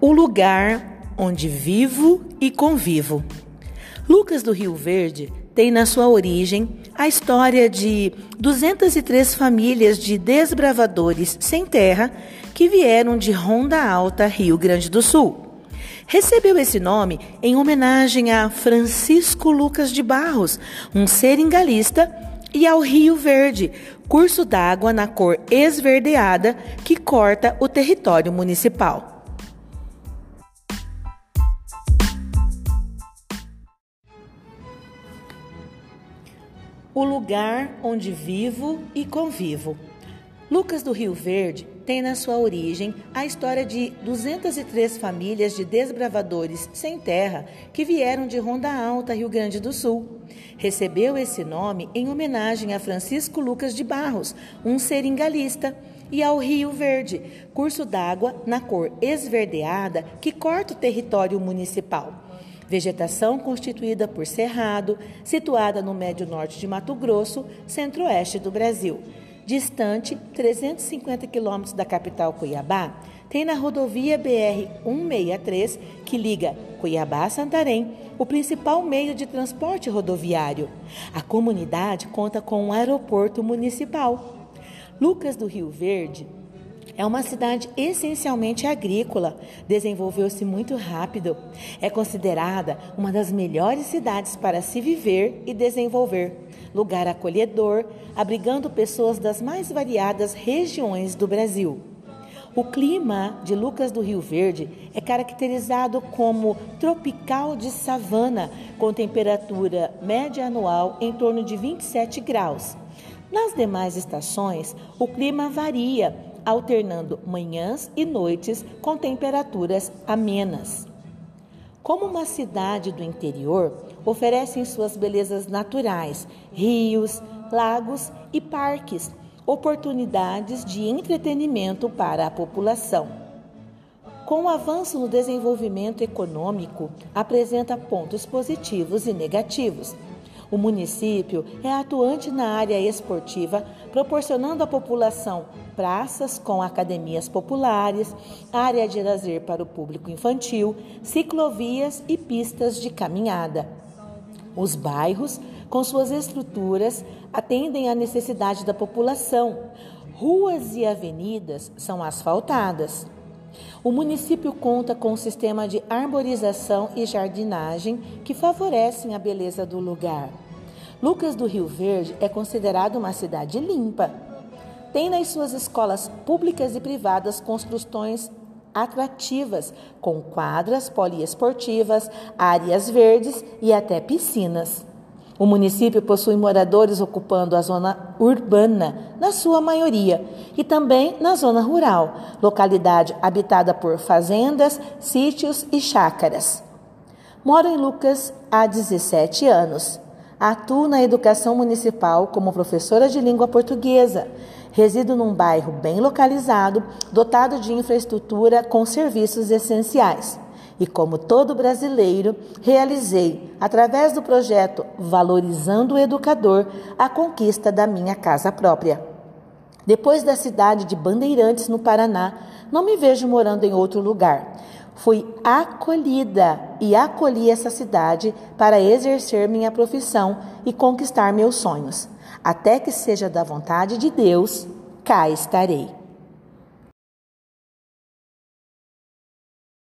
O lugar onde vivo e convivo. Lucas do Rio Verde tem na sua origem a história de 203 famílias de desbravadores sem terra que vieram de Ronda Alta, Rio Grande do Sul. Recebeu esse nome em homenagem a Francisco Lucas de Barros, um seringalista, e ao Rio Verde, curso d'água na cor esverdeada que corta o território municipal. O lugar onde vivo e convivo. Lucas do Rio Verde tem na sua origem a história de 203 famílias de desbravadores sem terra que vieram de Ronda Alta, Rio Grande do Sul. Recebeu esse nome em homenagem a Francisco Lucas de Barros, um seringalista, e ao Rio Verde, curso d'água na cor esverdeada que corta o território municipal. Vegetação constituída por cerrado, situada no médio norte de Mato Grosso, centro-oeste do Brasil. Distante 350 quilômetros da capital Cuiabá, tem na rodovia BR-163, que liga Cuiabá a Santarém, o principal meio de transporte rodoviário. A comunidade conta com um aeroporto municipal. Lucas do Rio Verde é uma cidade essencialmente agrícola, desenvolveu-se muito rápido. É considerada uma das melhores cidades para se viver e desenvolver. Lugar acolhedor, abrigando pessoas das mais variadas regiões do Brasil. O clima de Lucas do Rio Verde é caracterizado como tropical de savana, com temperatura média anual em torno de 27 graus. Nas demais estações, o clima varia, alternando manhãs e noites com temperaturas amenas. Como uma cidade do interior, oferecem suas belezas naturais, rios, lagos e parques, oportunidades de entretenimento para a população. Com o avanço no desenvolvimento econômico, apresenta pontos positivos e negativos. O município é atuante na área esportiva, proporcionando à população praças com academias populares, área de lazer para o público infantil, ciclovias e pistas de caminhada. Os bairros, com suas estruturas, atendem à necessidade da população. Ruas e avenidas são asfaltadas. O município conta com um sistema de arborização e jardinagem que favorecem a beleza do lugar. Lucas do Rio Verde é considerado uma cidade limpa. Tem nas suas escolas públicas e privadas construções atrativas, com quadras poliesportivas, áreas verdes e até piscinas. O município possui moradores ocupando a zona urbana, na sua maioria, e também na zona rural, localidade habitada por fazendas, sítios e chácaras. Moro em Lucas há 17 anos. Atuo na educação municipal como professora de língua portuguesa. Resido num bairro bem localizado, dotado de infraestrutura com serviços essenciais. E como todo brasileiro, realizei, através do projeto Valorizando o Educador, a conquista da minha casa própria. Depois da cidade de Bandeirantes, no Paraná, não me vejo morando em outro lugar. Fui acolhida e acolhi essa cidade para exercer minha profissão e conquistar meus sonhos. Até que seja da vontade de Deus, cá estarei.